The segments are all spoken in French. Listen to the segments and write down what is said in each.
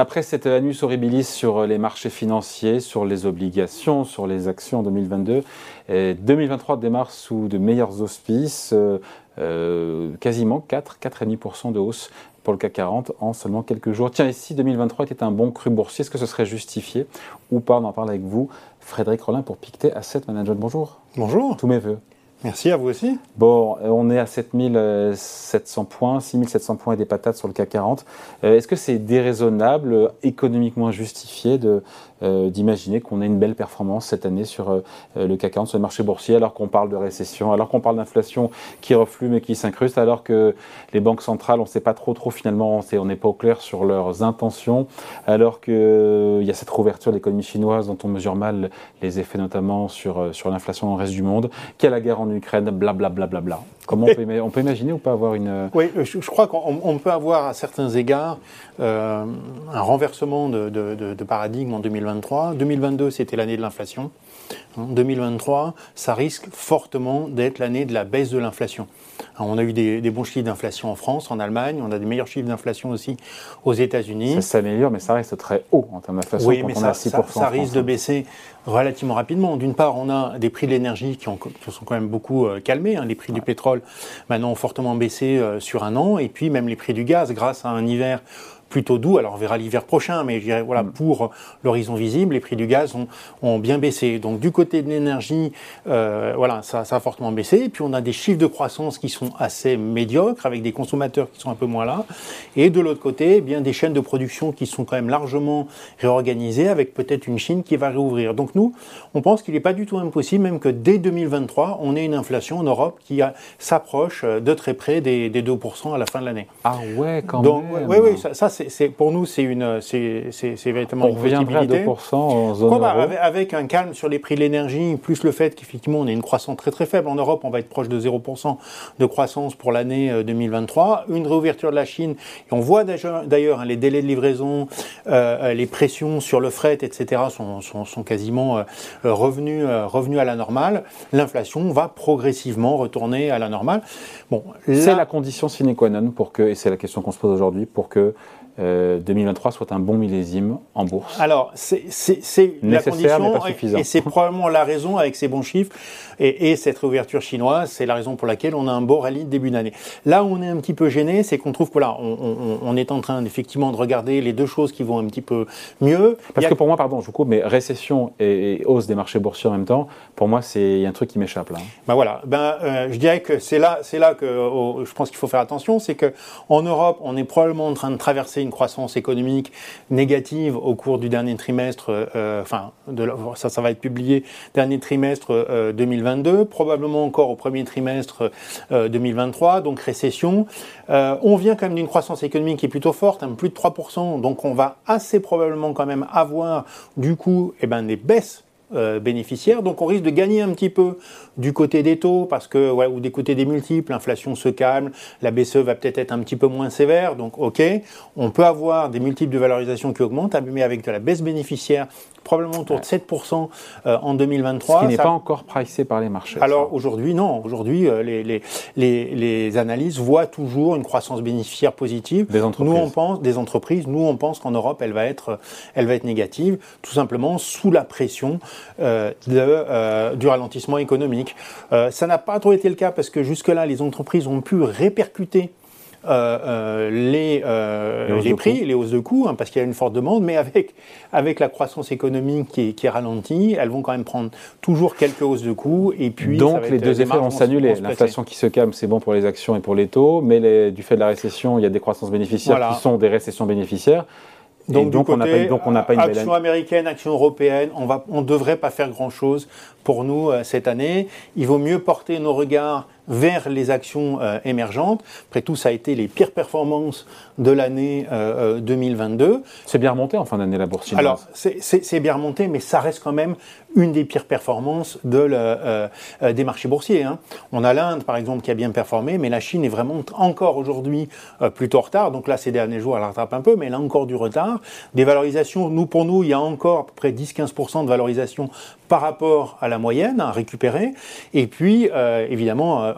Après cette annus horribilis sur les marchés financiers, sur les obligations, sur les actions en 2022, 2023 démarre sous de meilleurs auspices, euh, euh, quasiment 4, 4,5% de hausse pour le CAC 40 en seulement quelques jours. Tiens, et si 2023 était un bon cru boursier, est-ce que ce serait justifié ou pas? On en parle avec vous, Frédéric Rollin pour Pictet Asset Management. Bonjour. Bonjour. Tous mes voeux. Merci à vous aussi. Bon, euh, on est à 7700 points, 6700 points et des patates sur le CAC 40. Euh, est-ce que c'est déraisonnable, économiquement justifié de, euh, d'imaginer qu'on ait une belle performance cette année sur le CAC 40, sur le marché boursier, alors qu'on parle de récession, alors qu'on parle d'inflation qui reflue mais qui s'incruste, alors que les banques centrales, on ne sait pas trop trop finalement, on n'est pas au clair sur leurs intentions, alors qu'il y a cette rouverture de l'économie chinoise dont on mesure mal les effets notamment sur, sur l'inflation dans le reste du monde, qu'il y a la guerre en Ukraine, blablabla. Bla, bla, bla, Comment on peut, on peut, imaginer ou pas avoir une... Oui, je, crois qu'on peut avoir à certains égards euh, un renversement de, de, paradigme en 2023. 2022, c'était l'année de l'inflation. En 2023, ça risque fortement d'être l'année de la baisse de l'inflation. On a eu des, bons chiffres d'inflation en France, en Allemagne, on a des meilleurs chiffres d'inflation aussi aux États-Unis. Ça s'améliore, mais ça reste très haut en termes d'inflation. Oui, mais ça, ça, risque de baisser relativement rapidement. D'une part, on a des prix de l'énergie qui, qui, sont quand même beaucoup euh, calmés. Hein. Les prix du pétrole maintenant ont fortement baissé euh, sur un an, et puis même les prix du gaz, grâce à un hiver plutôt doux. Alors on verra l'hiver prochain, mais je dirais, voilà, mm. pour l'horizon visible, les prix du gaz ont, ont, bien baissé. Donc du côté de l'énergie, euh, voilà, ça, ça, a fortement baissé. Et puis on a des chiffres de croissance qui sont assez médiocres, avec des consommateurs qui sont un peu moins là. Et de l'autre côté, eh bien des chaînes de production qui sont quand même largement réorganisées, avec peut-être une Chine qui va réouvrir. Donc nous, on pense qu'il n'est pas du tout impossible, même que dès 2023, on ait une inflation en Europe qui s'approche de très près des, des 2% à la fin de l'année. Ah ouais, quand Donc, même. Oui, oui, ça, ça c'est, pour nous, c'est une, c'est, véritablement on reviendrait à 2% en zone bah, avec, un calme sur les prix de l'énergie, plus le fait qu'effectivement on ait une croissance très très faible en Europe, on va être proche de 0% de croissance pour l'année 2023, euh, une réouverture de la Chine, et on voit d'ailleurs hein, les délais de livraison, euh, euh, les pressions sur le fret, etc. sont, sont, quasiment revenus, revenus à la normale. L'inflation va progressivement retourner à la normale. Bon, c'est la condition sine qua non pour que, et c'est la question qu'on se pose aujourd'hui, pour que 2023 euh, soit un bon millésime en bourse Alors, c'est la condition, et, c'est probablement la raison avec ces bons chiffres et, cette réouverture chinoise, c'est la raison pour laquelle on a un beau rallye de début d'année. Là où on est un petit peu gêné, c'est qu'on trouve que là, on, est en train effectivement de regarder les deux choses qui vont un petit peu mieux. Parce que pour moi, pardon, je vous coupe, mais récession et, hausse des marchés boursiers en même temps, pour moi, c'est un truc qui m'échappe là. Ben voilà, ben, euh, je dirais que c'est là, là que je pense qu'il faut faire attention, c'est que en Europe, on est probablement en train de traverser une croissance économique négative au cours du dernier trimestre, euh, enfin, de, ça, ça va être publié, dernier trimestre 2022, euh, probablement encore au premier trimestre 2023, euh, donc récession. on vient quand même d'une croissance économique qui est plutôt forte, hein, plus de 3%, donc on va assez probablement quand même avoir du coup eh ben, des baisses euh, bénéficiaires. Donc on risque de gagner un petit peu du côté des taux parce que ouais, ou des côtés des multiples, l'inflation se calme, la BCE va peut-être être un petit peu moins sévère. Donc ok, on peut avoir des multiples de valorisation qui augmentent, mais avec de la baisse bénéficiaire probablement autour de 7% euh, en 2023. Ce qui n'est pas encore pricé par les marchés. Alors aujourd'hui, non. Aujourd'hui, euh, les, les, les, les, analyses voient toujours une croissance bénéficiaire positive. Des entreprises. Nous, on pense, des entreprises, nous, on pense qu'en Europe, elle va, être, elle va être négative, tout simplement sous la pression euh, de, euh, du ralentissement économique. Euh, ça n'a pas trop été le cas parce que jusque-là, les entreprises ont pu répercuter euh, euh, les, euh, les, prix, les hausses de coûts, hein, parce qu'il y a une forte demande, mais avec, avec la croissance économique qui est, qui est, ralentie, elles vont quand même prendre toujours quelques hausses de coûts. Et puis, Donc les deux effets vont s'annuler. L'inflation qui se calme, c'est bon pour les actions et pour les taux, mais les, du fait de la récession, il y a des croissances bénéficiaires qui sont des récessions bénéficiaires. Donc, donc, on n'a pas, donc, on pas, une action américaine, action européenne, on ne on devrait pas faire grand-chose pour nous cette année. Il vaut mieux porter nos regards vers les actions euh, émergentes. Après tout, ça a été les pires performances de l'année 2022. Euh, euh, c'est bien remonté en fin d'année la bourse chinoise. Alors, c'est bien remonté, mais ça reste quand même une des pires performances de le, des marchés boursiers. Hein. On a l'Inde, par exemple, qui a bien performé, mais la Chine est vraiment encore aujourd'hui plutôt en retard. Donc là, ces derniers jours, elle rattrape un peu, mais elle a encore du retard. Des valorisations, nous, pour nous, il y a encore à peu près 10-15% de valorisation par rapport à la moyenne à récupérer. Et puis, évidemment, euh, euh,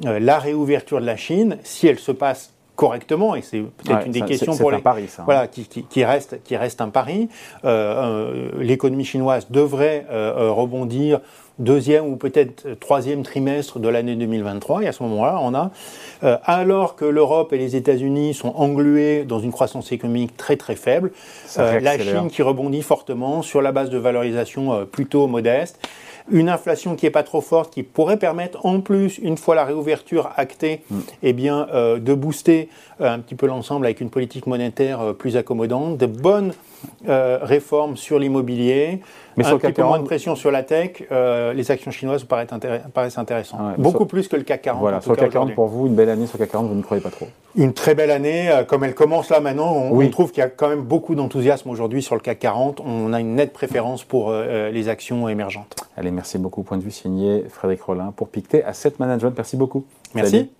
la réouverture de la Chine, si elle se passe correctement, et c'est peut-être une des questions pour les pari, ça, hein. voilà qui, qui, qui, reste qui reste un pari. L'économie chinoise devrait rebondir deuxième ou peut-être troisième trimestre de l'année 2023. Et à ce moment-là, on a, euh, alors que l'Europe et les États-Unis sont englués dans une croissance économique très très faible, euh, la Chine qui rebondit fortement sur la base de valorisation euh, plutôt modeste une inflation qui n'est pas trop forte, qui pourrait permettre en plus, une fois la réouverture actée, mm. eh bien, de booster un petit peu l'ensemble avec une politique monétaire plus accommodante, de bonnes réformes sur l'immobilier, un petit peu moins de pression sur la tech, les actions chinoises paraissent, intéressantes. Beaucoup plus que le CAC 40. Voilà, sur le CAC 40 pour vous, une belle année sur le CAC 40, vous ne croyez pas trop? Une très belle année, comme elle commence là maintenant, on, on trouve qu'il y a quand même beaucoup d'enthousiasme aujourd'hui sur le CAC 40. On a une nette préférence pour les actions émergentes. Allez, merci beaucoup. Point de vue signé Frédéric Rollin pour Pictet Asset Management. Merci beaucoup. Merci.